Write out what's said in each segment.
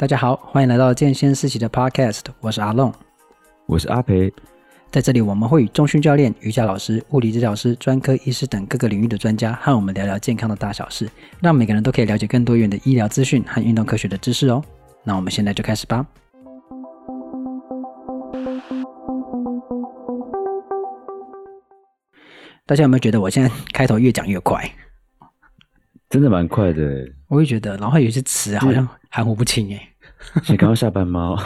大家好，欢迎来到健先四期的 Podcast，我是阿龙，我是阿培，在这里我们会与中训教练、瑜伽老师、物理治疗师、专科医师等各个领域的专家和我们聊聊健康的大小事，让每个人都可以了解更多元的医疗资讯和运动科学的知识哦。那我们现在就开始吧。大家有没有觉得我现在开头越讲越快？真的蛮快的，我也觉得，然后有些词好像含糊不清哎。你刚刚下班吗？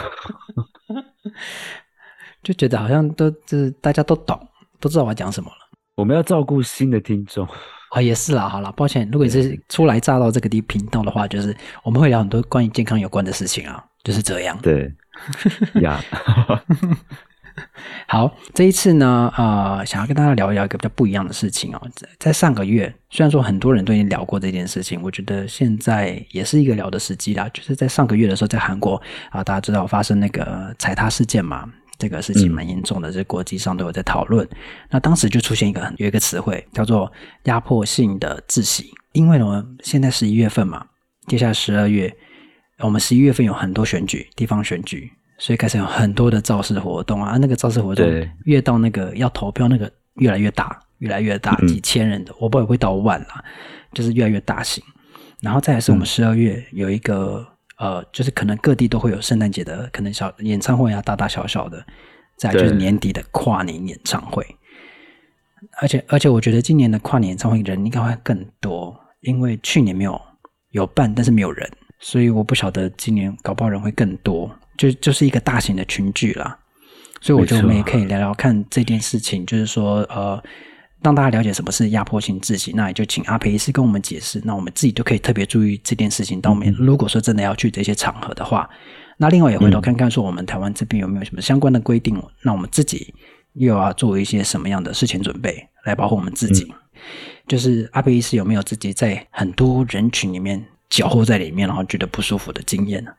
就觉得好像都就是大家都懂，都知道我要讲什么了。我们要照顾新的听众也是啦。好啦，抱歉，如果你是初来乍到这个地频道的话，就是我们会聊很多关于健康有关的事情啊，就是这样。对呀。好，这一次呢，呃，想要跟大家聊一聊一个比较不一样的事情哦。在上个月，虽然说很多人都已经聊过这件事情，我觉得现在也是一个聊的时机啦。就是在上个月的时候，在韩国啊，大家知道发生那个踩踏事件嘛，这个事情蛮严重的，这、国际上都有在讨论。那当时就出现一个很有一个词汇叫做压迫性的窒息，因为呢，现在十一月份嘛，接下来十二月，我们十一月份有很多选举，地方选举。所以开始有很多的造势活动啊，那个造势活动越到那个要投票那个越来越大，越来越大，几千人的，我不知道会到万啦，就是越来越大型。然后再来是我们十二月有一个、嗯、呃，就是可能各地都会有圣诞节的可能小演唱会啊，大大小小的。再来就是年底的跨年演唱会，而且而且我觉得今年的跨年演唱会人应该会更多，因为去年没有有办，但是没有人，所以我不晓得今年搞不好人会更多。就就是一个大型的群聚啦，所以我觉得我们也可以聊聊看这件事情，就是说，呃，让大家了解什么是压迫性窒息，那也就请阿培医师跟我们解释，那我们自己就可以特别注意这件事情。当我们如果说真的要去这些场合的话，那另外也回头看看说我们台湾这边有没有什么相关的规定，那我们自己又要做一些什么样的事前准备来保护我们自己。就是阿培医师有没有自己在很多人群里面搅和在里面，然后觉得不舒服的经验呢？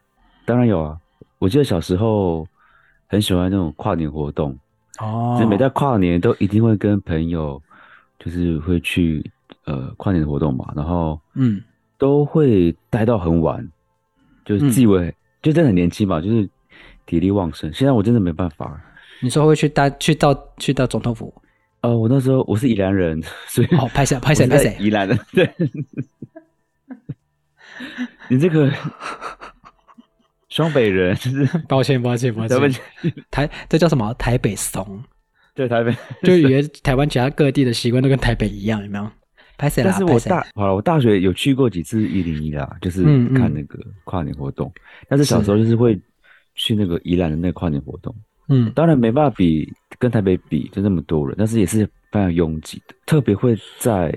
当然有啊。我记得小时候很喜欢那种跨年活动哦，就每到跨年都一定会跟朋友，就是会去呃跨年的活动嘛，然后嗯都会待到很晚，就是自以为、嗯、就真的很年轻嘛，就是体力旺盛。现在我真的没办法。你说会去待去到去到总统府？呃，我那时候我是宜兰人，所以哦，拍谢拍谢拍谢，宜兰的对。你这个。双北人，就 是抱歉抱歉抱歉，台这叫什么？台北怂，对台北，就以为台湾其他各地的习惯都跟台北一样，有没有？拍谢啦，但是我大好了，我大学有去过几次一零一啦，就是看那个跨年活动。嗯嗯，但是小时候就是会去那个宜兰的那个跨年活动，嗯，当然没办法比跟台北比，就那么多人，但是也是非常拥挤的。特别会在，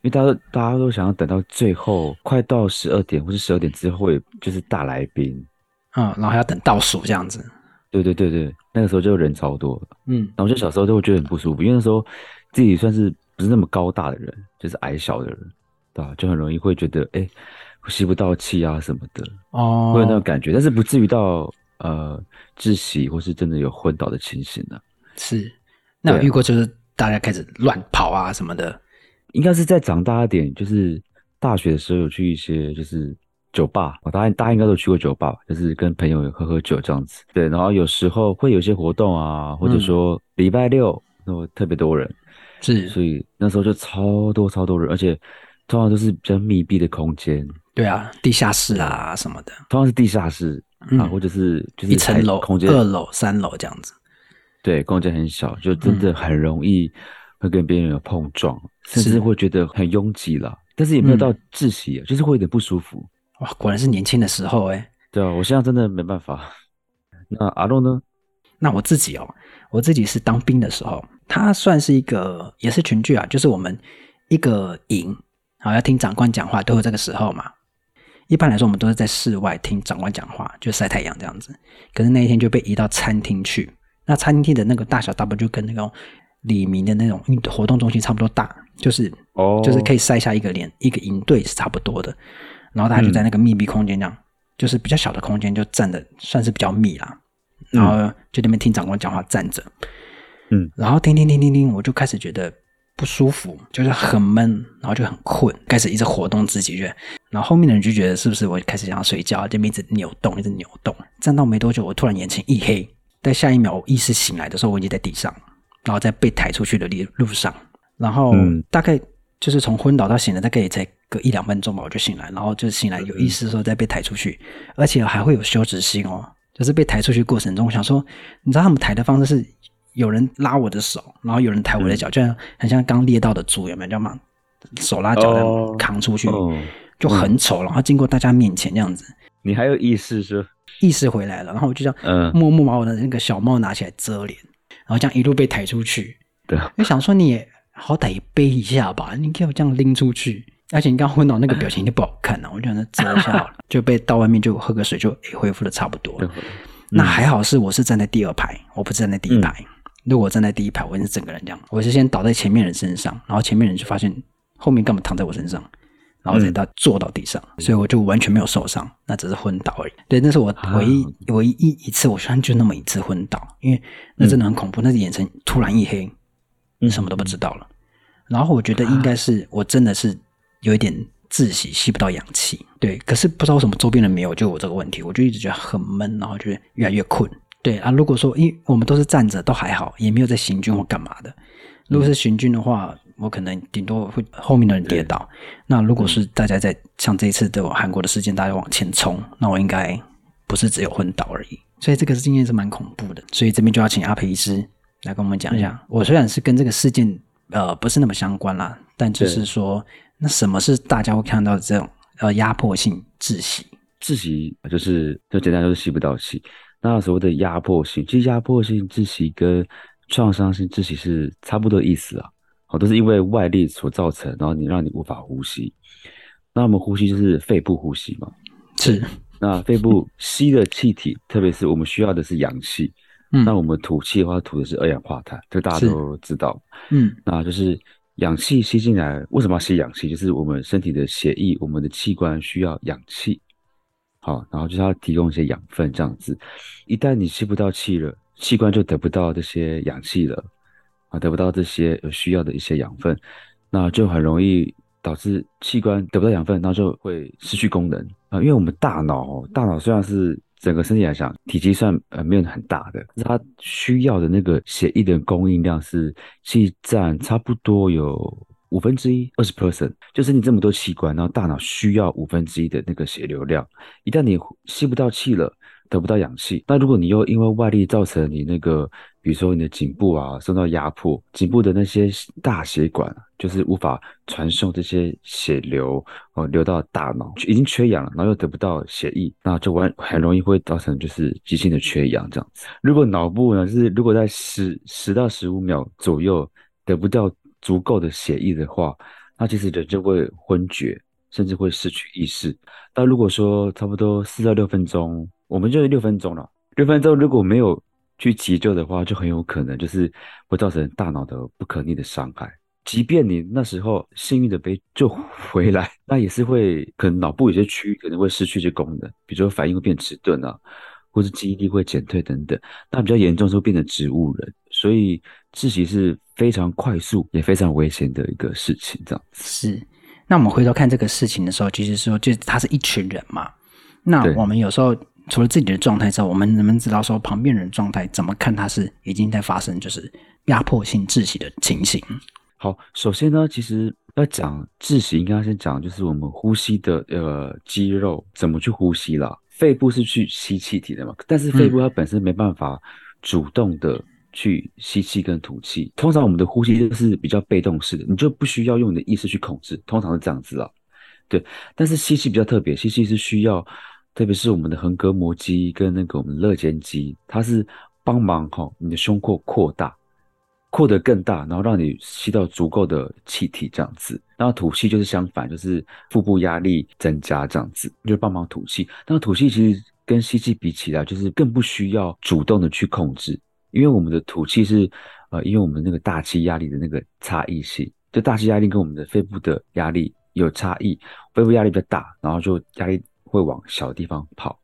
因为大家大家都想要等到最后，快到十二点或是十二点之后，会就是大来宾。嗯，然后还要等倒数这样子。对对对对，那个时候就人超多。嗯，然后就小时候就会觉得很不舒服，因为那时候自己算是不是那么高大的人，就是矮小的人，对吧？就很容易会觉得哎，吸不到气啊什么的，哦，会有那种感觉，但是不至于到呃窒息或是真的有昏倒的情形呢、啊。是，那有遇过就是大家开始乱跑啊什么的，应该是在长大一点，就是大学的时候有去一些就是。酒吧，我大家大家应该都去过酒吧，就是跟朋友喝喝酒这样子。对，然后有时候会有一些活动啊，或者说礼拜六那么特别多人，是，所以那时候就超多超多人，而且通常都是比较密闭的空间。对啊，地下室啊什么的，通常是地下室、嗯、啊，或者是就是一层楼空间，二楼、三楼这样子。对，空间很小，就真的很容易会跟别人有碰撞，嗯、甚至会觉得很拥挤了，但是也没有到窒息、嗯，就是会有点不舒服。哇，果然是年轻的时候哎。对啊，我现在真的没办法。那阿洛呢？那我自己哦，我自己是当兵的时候，他算是一个也是群聚啊，就是我们一个营，好要听长官讲话，都有这个时候嘛。一般来说，我们都是在室外听长官讲话，就晒太阳这样子。可是那一天就被移到餐厅去，那餐厅的那个大小，大不就跟那种李明的那种活动中心差不多大，就是哦，就是可以晒下一个连一个营队是差不多的。然后大家就在那个密闭空间这样，嗯、就是比较小的空间，就站的算是比较密啦。然后就那边听长官讲话，站着。嗯，然后听听听听听，我就开始觉得不舒服，就是很闷，然后就很困，开始一直活动自己，然后后面的人就觉得是不是我开始想要睡觉，就一直扭动，一直扭动。站到没多久，我突然眼前一黑，在下一秒我意识醒来的时候，我已经在地上，然后在被抬出去的路路上，然后大概就是从昏倒到醒来，大概也才隔一两分钟吧，我就醒来，然后就醒来有意识的时候再被抬出去，而且还会有羞耻心哦，就是被抬出去过程中，我想说，你知道他们抬的方式是？有人拉我的手，然后有人抬我的脚，就像很像刚猎到的猪，有没有？叫嘛？手拉脚扛出去，就很丑。然后经过大家面前这样子，你还有意识是？意识回来了，然后我就这样默默把我的那个小帽拿起来遮脸，然后这样一路被抬出去。对，我想说你也好歹也背一下吧，你给我这样拎出去，而且你刚昏倒那个表情就不好看了，我就让他遮一下好了，就被到外面就喝个水就恢复的差不多了。那还好是我是站在第二排，我不是站在第一排。如果我站在第一排，我是整个人这样，我是先倒在前面人身上，然后前面人就发现后面干嘛躺在我身上，然后再到坐到地上，嗯、所以我就完全没有受伤，那只是昏倒而已。对，那是我唯一、啊、唯一一次，我虽然就那么一次昏倒，因为那真的很恐怖，嗯、那是眼神突然一黑，你什么都不知道了。然后我觉得应该是我真的是有一点窒息，吸不到氧气。对，可是不知道为什么周边人没有，就我这个问题，我就一直觉得很闷，然后就越来越困。对啊，如果说因为我们都是站着，都还好，也没有在行军或干嘛的。如果是行军的话，我可能顶多会后面的人跌倒。那如果是大家在像这一次的韩国的事件，大家往前冲，那我应该不是只有昏倒而已。所以这个经验是蛮恐怖的。所以这边就要请阿培医师来跟我们讲一下。我虽然是跟这个事件呃不是那么相关啦，但就是说，那什么是大家会看到的这种呃压迫性窒息？窒息就是就简单就是吸不到气。那所谓的压迫性，其实压迫性窒息跟创伤性窒息是差不多意思啊，好，都是因为外力所造成，然后你让你无法呼吸。那我们呼吸就是肺部呼吸嘛，是。那肺部吸的气体，特别是我们需要的是氧气，嗯，那我们吐气的话，吐的是二氧化碳，这大家都知道，嗯，那就是氧气吸进来，为什么要吸氧气？就是我们身体的血液，我们的器官需要氧气。好，然后就是要提供一些养分，这样子。一旦你吸不到气了，器官就得不到这些氧气了，啊，得不到这些有需要的一些养分，那就很容易导致器官得不到养分，那就会失去功能啊。因为我们大脑，大脑虽然是整个身体来讲体积算呃没有很大的，它需要的那个血液的供应量是是占差不多有。五分之一，二十 percent，就是你这么多器官，然后大脑需要五分之一的那个血流量。一旦你吸不到气了，得不到氧气，那如果你又因为外力造成你那个，比如说你的颈部啊受到压迫，颈部的那些大血管就是无法传送这些血流哦流到大脑，已经缺氧了，然后又得不到血液，那就完很容易会造成就是急性的缺氧这样子。如果脑部呢，是如果在十十到十五秒左右得不到。足够的血液的话，那其实人就会昏厥，甚至会失去意识。但如果说差不多四到六分钟，我们就是六分钟了。六分钟如果没有去急救的话，就很有可能就是会造成大脑的不可逆的伤害。即便你那时候幸运的被救回来，那也是会可能脑部有些区域可能会失去一些功能，比如说反应会变迟钝啊。或是记忆力会减退等等，那比较严重是会变成植物人，所以窒息是非常快速也非常危险的一个事情。这样子是。那我们回头看这个事情的时候，其实说就他是一群人嘛。那我们有时候除了自己的状态之后，我们能不能知道说旁边人状态怎么看他是已经在发生就是压迫性窒息的情形？好，首先呢，其实要讲窒息，应该要先讲就是我们呼吸的呃肌肉怎么去呼吸啦。肺部是去吸气体的嘛，但是肺部它本身没办法主动的去吸气跟吐气。通常我们的呼吸就是比较被动式的，你就不需要用你的意识去控制，通常是这样子啊。对，但是吸气比较特别，吸气是需要，特别是我们的横膈膜肌跟那个我们肋间肌，它是帮忙哈你的胸廓扩大。扩得更大，然后让你吸到足够的气体，这样子。然后吐气就是相反，就是腹部压力增加，这样子就帮忙吐气。那吐气其实跟吸气比起来，就是更不需要主动的去控制，因为我们的吐气是呃，因为我们那个大气压力的那个差异性，就大气压力跟我们的肺部的压力有差异，肺部压力比较大，然后就压力会往小地方跑。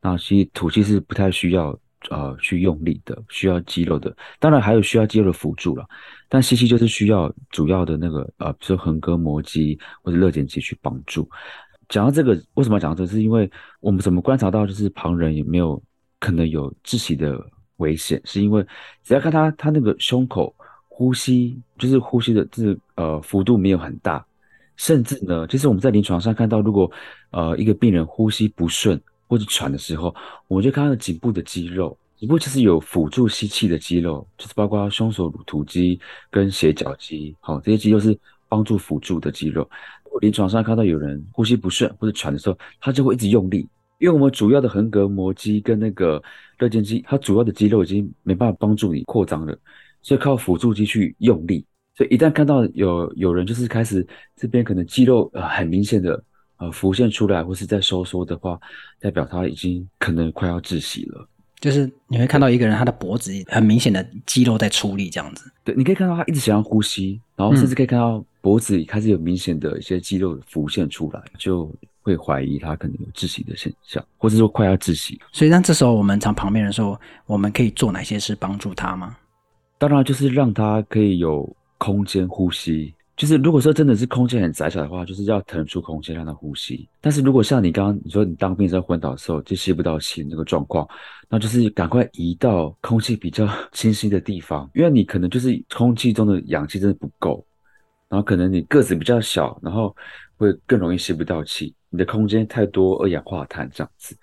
然后其实吐气是不太需要。呃去用力的，需要肌肉的，当然还有需要肌肉的辅助了。但吸气就是需要主要的那个呃，比如说横膈膜肌或者肋间肌去帮助。讲到这个，为什么要讲到这个？是因为我们怎么观察到，就是旁人有没有可能有窒息的危险？是因为只要看他他那个胸口呼吸，就是呼吸的这个呃幅度没有很大。甚至呢，就是我们在临床上看到，如果呃一个病人呼吸不顺或者喘的时候，我们就看他的颈部的肌肉，颈部其实有辅助吸气的肌肉，就是包括胸锁乳突肌跟斜角肌，好，这些肌肉是帮助辅助的肌肉。临床上看到有人呼吸不顺或者喘的时候，他就会一直用力，因为我们主要的横膈膜肌跟那个肋间肌，它主要的肌肉已经没办法帮助你扩张了，所以靠辅助肌去用力。所以一旦看到有有人就是开始这边可能肌肉呃很明显的呃浮现出来或是在收缩的话，代表他已经可能快要窒息了。就是你会看到一个人他的脖子很明显的肌肉在出力这样子。对，你可以看到他一直想要呼吸，然后甚至可以看到脖子开始有明显的一些肌肉浮现出来，就会怀疑他可能有窒息的现象，或者说快要窒息。所以，那这时候我们从旁边人说，我们可以做哪些事帮助他吗？当然就是让他可以有。空间呼吸，就是如果说真的是空间很窄小的话，就是要腾出空间让他呼吸。但是如果像你刚刚你说你当兵在昏倒的时候就吸不到气那个状况，那就是赶快移到空气比较 清新的地方，因为你可能就是空气中的氧气真的不够，然后可能你个子比较小，然后会更容易吸不到气，你的空间太多二氧化碳这样子。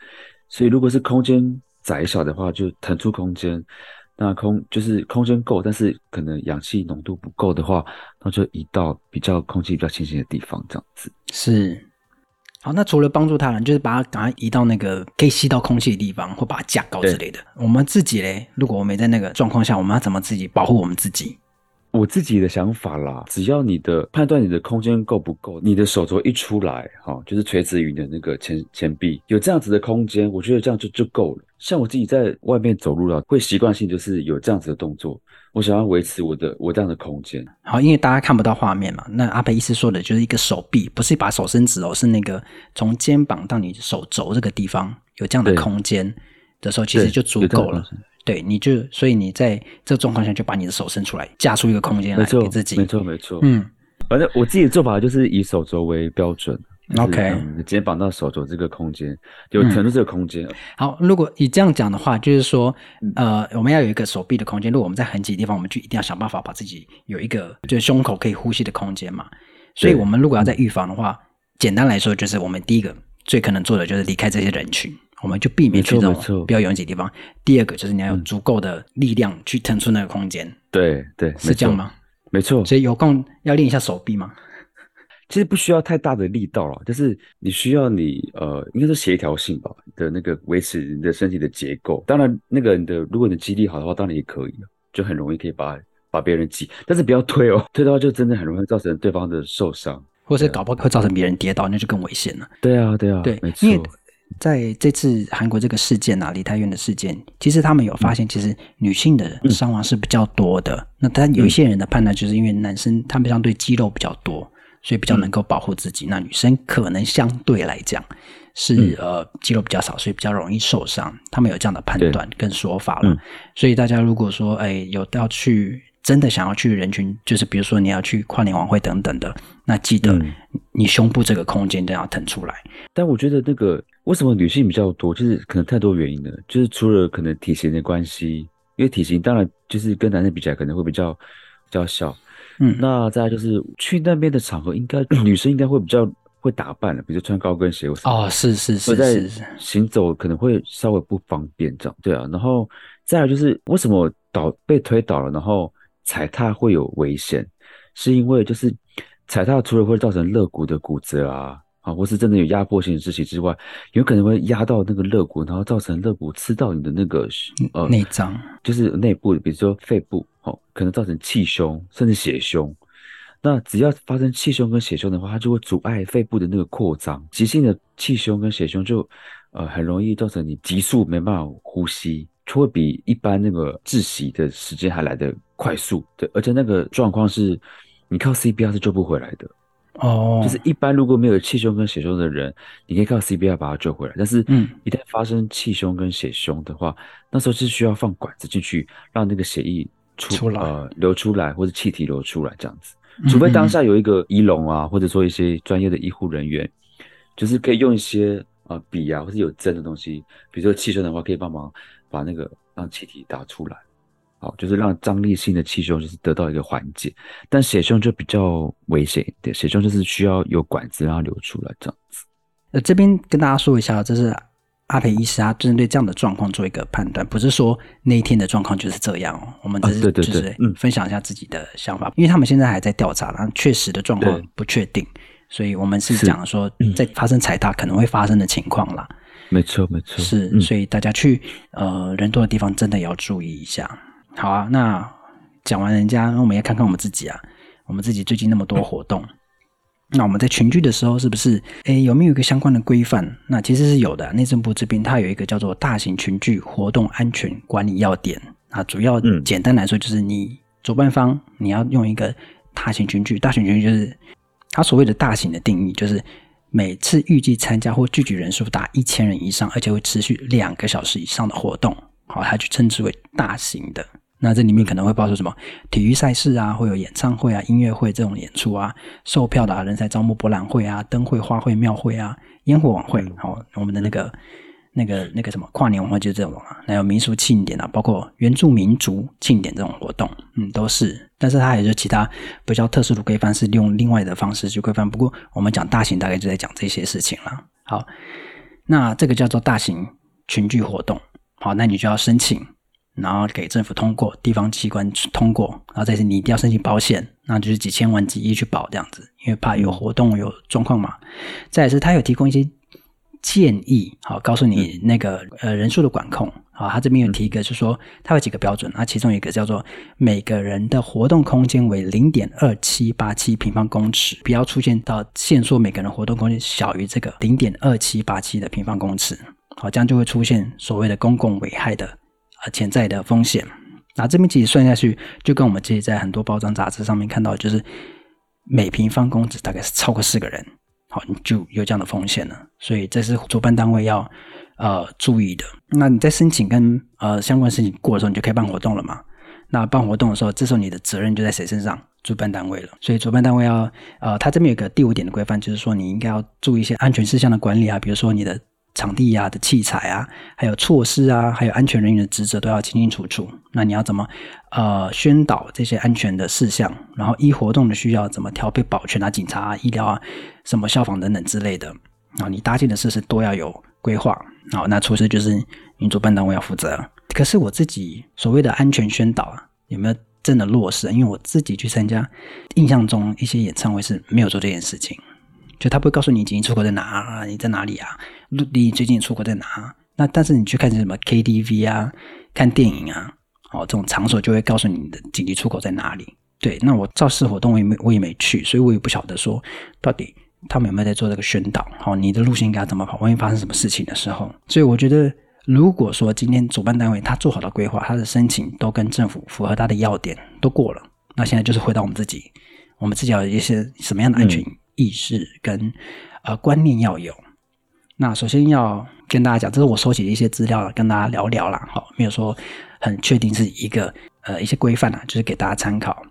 所以如果是空间窄小的话，就腾出空间。那空就是空间够，但是可能氧气浓度不够的话，那就移到比较空气比较清新的地方，这样子。是。好，那除了帮助他人，就是把他赶快移到那个可以吸到空气的地方，或把它架高之类的。我们自己嘞，如果我没在那个状况下，我们要怎么自己保护我们自己？我自己的想法啦，只要你的判断你的空间够不够，你的手肘一出来，哈，就是垂直于你的那个前前臂，有这样子的空间，我觉得这样就就够了。像我自己在外面走路了，会习惯性就是有这样子的动作，我想要维持我的我这样的空间。好，因为大家看不到画面嘛，那阿培医师说的就是一个手臂，不是把手伸直哦，是那个从肩膀到你手肘这个地方有这样的空间的时候，其实就足够了。对，你就所以你在这个状况下就把你的手伸出来，架出一个空间来给自己。没错，没错。嗯，反正我自己的做法就是以手肘为标准。OK，嗯，肩膀到手肘这个空间，就腾出这个空间。好，如果你这样讲的话，就是说，呃，我们要有一个手臂的空间。如果我们在很挤的地方，我们就一定要想办法把自己有一个就是胸口可以呼吸的空间嘛。所以我们如果要在预防的话，简单来说就是我们第一个最可能做的就是离开这些人群。我们就避免去这种比较拥挤的地方。第二个就是你要有足够的力量去腾出那个空间。对对，是这样吗？没错。所以有空要练一下手臂吗？其实不需要太大的力道了，就是你需要你呃，应该是协调性吧的那个维持你的身体的结构。当然，那个你的如果你的肌力好的话，当然也可以，就很容易可以把把别人挤。但是不要推哦，推的话就真的很容易造成对方的受伤，或是搞不好会造成别人跌倒，那就更危险了。对啊，对啊，对，没错。在这次韩国这个事件啊，梨泰院的事件，其实他们有发现，其实女性的伤亡是比较多的。嗯、那但有一些人的判断，就是因为男生他们相对肌肉比较多，所以比较能够保护自己。嗯、那女生可能相对来讲是、嗯、呃肌肉比较少，所以比较容易受伤。他们有这样的判断跟说法了。嗯、所以大家如果说哎有要去。真的想要去人群，就是比如说你要去跨年晚会等等的，那记得你胸部这个空间都要腾出来。但我觉得那个为什么女性比较多，就是可能太多原因了，就是除了可能体型的关系，因为体型当然就是跟男生比起来可能会比较比较小。嗯，那再来就是去那边的场合，应该女生应该会比较会打扮的，比如穿高跟鞋哦，是是是是是，行走可能会稍微不方便这样。对啊，然后再来就是为什么倒被推倒了，然后。踩踏会有危险，是因为就是踩踏除了会造成肋骨的骨折啊，啊，或是真的有压迫性的窒息之外，有可能会压到那个肋骨，然后造成肋骨刺到你的那个呃内脏，就是内部，比如说肺部，哦，可能造成气胸甚至血胸。那只要发生气胸跟血胸的话，它就会阻碍肺部的那个扩张，急性的气胸跟血胸就呃很容易造成你急速没办法呼吸。就会比一般那个窒息的时间还来得快速，对，而且那个状况是，你靠 CPR 是救不回来的。哦，就是一般如果没有气胸跟血胸的人，你可以靠 CPR 把他救回来。但是，嗯，一旦发生气胸跟血胸的话，那时候是需要放管子进去，让那个血液出，出来呃流出来，或者气体流出来这样子。除非当下有一个医龙啊，或者说一些专业的医护人员，就是可以用一些呃笔啊，或者有针的东西，比如说气胸的话，可以帮忙把那个让气体打出来。好，就是让张力性的气胸就是得到一个缓解，但血胸就比较危险一点，血胸就是需要有管子让它流出来这样子。呃，这边跟大家说一下，这是阿培医师啊，针对这样的状况做一个判断，不是说那一天的状况就是这样哦。我们只是就是分享一下自己的想法，因为他们现在还在调查，然后确实的状况不确定，所以我们是讲说在发生踩踏可能会发生的情况啦。没错，没错，是，所以大家去呃人多的地方真的要注意一下。好啊，那讲完人家，那我们也看看我们自己啊。我们自己最近那么多活动，那我们在群聚的时候，是不是诶有没有一个相关的规范？那其实是有的。内政部这边它有一个叫做《大型群聚活动安全管理要点》啊，主要简单来说就是你主办方你要用一个大型群聚，大型群聚就是它所谓的大型的定义，就是每次预计参加或聚集人数达一千人以上，而且会持续两个小时以上的活动，好，它就称之为大型的。那这里面可能会包括什么体育赛事啊，会有演唱会啊、音乐会这种演出啊，售票的啊，人才招募博览会啊、灯会、花卉、庙会啊、烟火晚会，好，我们的那个那个那个什么跨年晚会就是这种啊，还有民俗庆典啊，包括原住民族庆典这种活动，嗯，都是。但是它也有其他比较特殊的规范，是用另外的方式去规范。不过我们讲大型，大概就在讲这些事情了。好，那这个叫做大型群聚活动，好，那你就要申请。然后给政府通过，地方机关通过，然后再是你一定要申请保险，那就是几千万几亿去保这样子，因为怕有活动有状况嘛。再来是他有提供一些建议，好，告诉你那个呃人数的管控，好，他这边有提一个，就是说他有几个标准，那其中一个叫做每个人的活动空间为零点二七八七平方公尺，不要出现到限缩每个人活动空间小于这个零点二七八七的平方公尺，好，这样就会出现所谓的公共危害的。潜在的风险，那这边其实算下去，就跟我们自己在很多包装杂志上面看到，就是每平方公尺大概是超过四个人，好，你就有这样的风险了。所以这是主办单位要呃注意的。那你在申请跟呃相关申请过的时候，你就可以办活动了嘛？那办活动的时候，这时候你的责任就在谁身上？主办单位了。所以主办单位要呃，他这边有个第五点的规范，就是说你应该要注意一些安全事项的管理啊，比如说你的。场地、啊、的器材啊，还有措施啊，还有安全人员的职责都要清清楚楚。那你要怎么呃宣导这些安全的事项？然后依活动的需要怎么调配保全啊、警察啊、医疗啊、什么消防等等之类的。啊，你搭建的设施都要有规划。好，那措施就是你主办单位要负责。可是我自己所谓的安全宣导啊，有没有真的落实？因为我自己去参加，印象中一些演唱会是没有做这件事情。就他不会告诉你紧急出口在哪啊，你在哪里啊？离你最近出口在哪？那但是你去看什么 KTV 啊，看电影啊，哦，这种场所就会告诉你的紧急出口在哪里。对，那我造势活动我也没我也没去，所以我也不晓得说到底他们有没有在做这个宣导。好，你的路线应该怎么跑？万一发生什么事情的时候，所以我觉得，如果说今天主办单位他做好了规划，他的申请都跟政府符合他的要点都过了，那现在就是回到我们自己，我们自己要有一些什么样的安全意识跟呃观念要有。那首先要跟大家讲，这是我收集的一些资料，跟大家聊聊啦。好，没有说很确定是一个呃一些规范啊，就是给大家参考。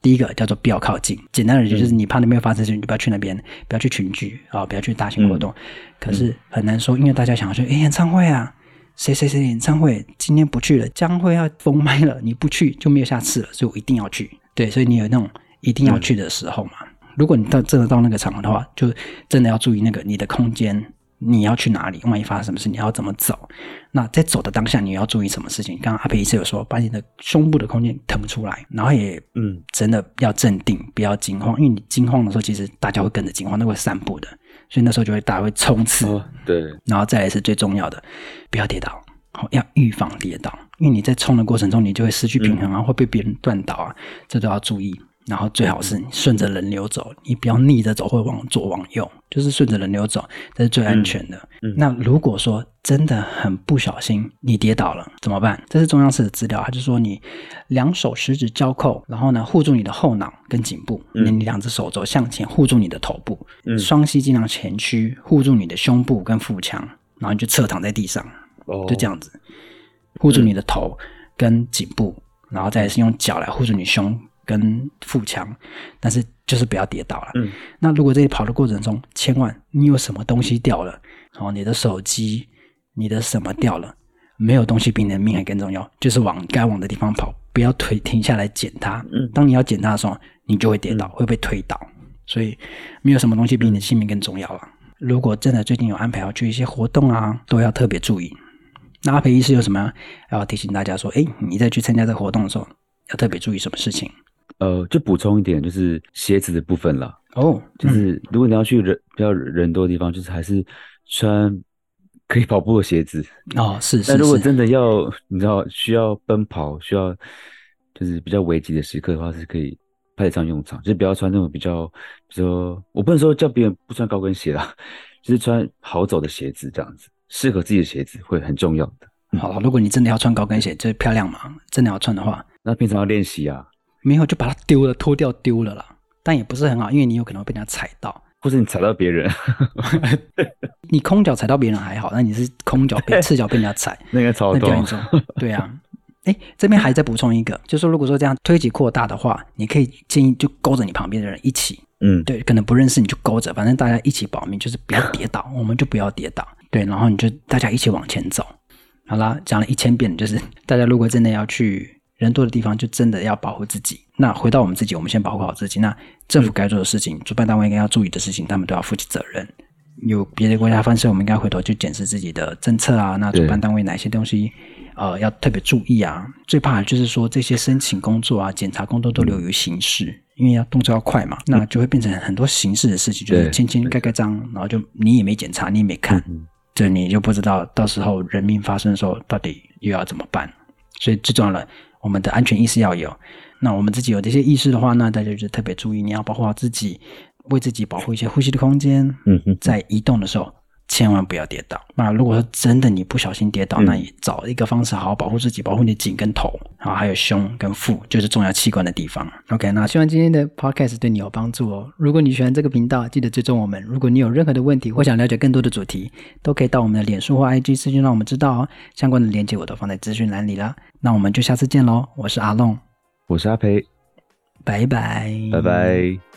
第一个叫做不要靠近，简单的就是你怕那边发生事情，你就不要去那边，不要去群聚啊，不要去大型活动。嗯、可是很难说，因为大家想要说，哎，演唱会啊，谁谁谁演唱会今天不去了，将会要封麦了，你不去就没有下次了，所以我一定要去。对，所以你有那种一定要去的时候嘛。嗯如果你到真的到那个场合的话，就真的要注意那个你的空间，你要去哪里？万一发生什么事，你要怎么走？那在走的当下，你要注意什么事情？刚刚阿培医师有说，把你的胸部的空间腾出来，然后也嗯，真的要镇定，不要惊慌，因为你惊慌的时候，其实大家会跟着惊慌，那会散步的，所以那时候就会大家会冲刺。哦，对，然后再来是最重要的，不要跌倒，好，要预防跌倒，因为你在冲的过程中，你就会失去平衡啊，会被别人断倒啊，这都要注意。然后最好是你顺着人流走，你不要逆着走或往左往右，就是顺着人流走，这是最安全的。嗯嗯、那如果说真的很不小心你跌倒了怎么办？这是中央式的资料，他就说你两手十指交扣，然后呢护住你的后脑跟颈部，嗯、你两只手肘向前护住你的头部，嗯、双膝尽量前屈护住你的胸部跟腹腔，然后你就侧躺在地上，哦、就这样子护住你的头跟颈部，嗯、然后再是用脚来护住你胸。跟腹腔，但是就是不要跌倒了。嗯，那如果在跑的过程中，千万你有什么东西掉了，哦，你的手机，你的什么掉了，没有东西比你的命还更重要，就是往该往的地方跑，不要腿停下来捡它。嗯，当你要捡它的时候，你就会跌倒，会被推倒。所以没有什么东西比你的性命更重要了。如果真的最近有安排要去一些活动啊，都要特别注意。那阿培医师有什么要提醒大家说？哎，你在去参加这个活动的时候，要特别注意什么事情？呃，就补充一点，就是鞋子的部分了。哦，就是如果你要去人比较人多的地方，就是还是穿可以跑步的鞋子。哦，是是。但如果真的要，你知道需要奔跑，需要就是比较危急的时刻的话，是可以派得上用场。就是不要穿那种比较，比如说我不能说叫别人不穿高跟鞋啦，就是穿好走的鞋子这样子，适合自己的鞋子会很重要的。嗯、好了，如果你真的要穿高跟鞋，就是漂亮嘛，真的要穿的话，那平常要练习啊。没有就把它丢了，脱掉丢了啦。但也不是很好，因为你有可能会被人家踩到，或者你踩到别人。你空脚踩到别人还好，那你是空脚被赤脚被人家踩，那个。对啊，哎，这边还再补充一个，就是说如果说这样推挤扩大的话，你可以建议就勾着你旁边的人一起，嗯，对，可能不认识你就勾着，反正大家一起保命，就是不要跌倒，我们就不要跌倒，对，然后你就大家一起往前走。好啦，讲了一千遍，就是大家如果真的要去。人多的地方就真的要保护自己。那回到我们自己，我们先保护好自己。那政府该做的事情，主办单位应该要注意的事情，他们都要负起责任。有别的国家方式，我们应该回头去检视自己的政策啊。那主办单位哪些东西，呃，要特别注意啊？最怕的就是说这些申请工作啊、检查工作都流于形式，因为要动作要快嘛，那就会变成很多形式的事情，就是签签盖盖章，然后就你也没检查，你也没看，这你就不知道到时候人命发生的时候到底又要怎么办。所以最重要的。我们的安全意识要有，那我们自己有这些意识的话，那大家就特别注意，你要保护好自己，为自己保护一些呼吸的空间。嗯哼，在移动的时候，千万不要跌倒。那如果说真的你不小心跌倒，嗯、那你找一个方式好好保护自己，保护你的颈跟头，然后还有胸跟腹，就是重要器官的地方。OK，那希望今天的 Podcast 对你有帮助哦。如果你喜欢这个频道，记得追踪我们。如果你有任何的问题或想了解更多的主题，都可以到我们的脸书或 IG 私讯让我们知道哦。相关的链接我都放在资讯栏里了。那我们就下次见喽！我是阿龙，我是阿培，拜拜，拜拜。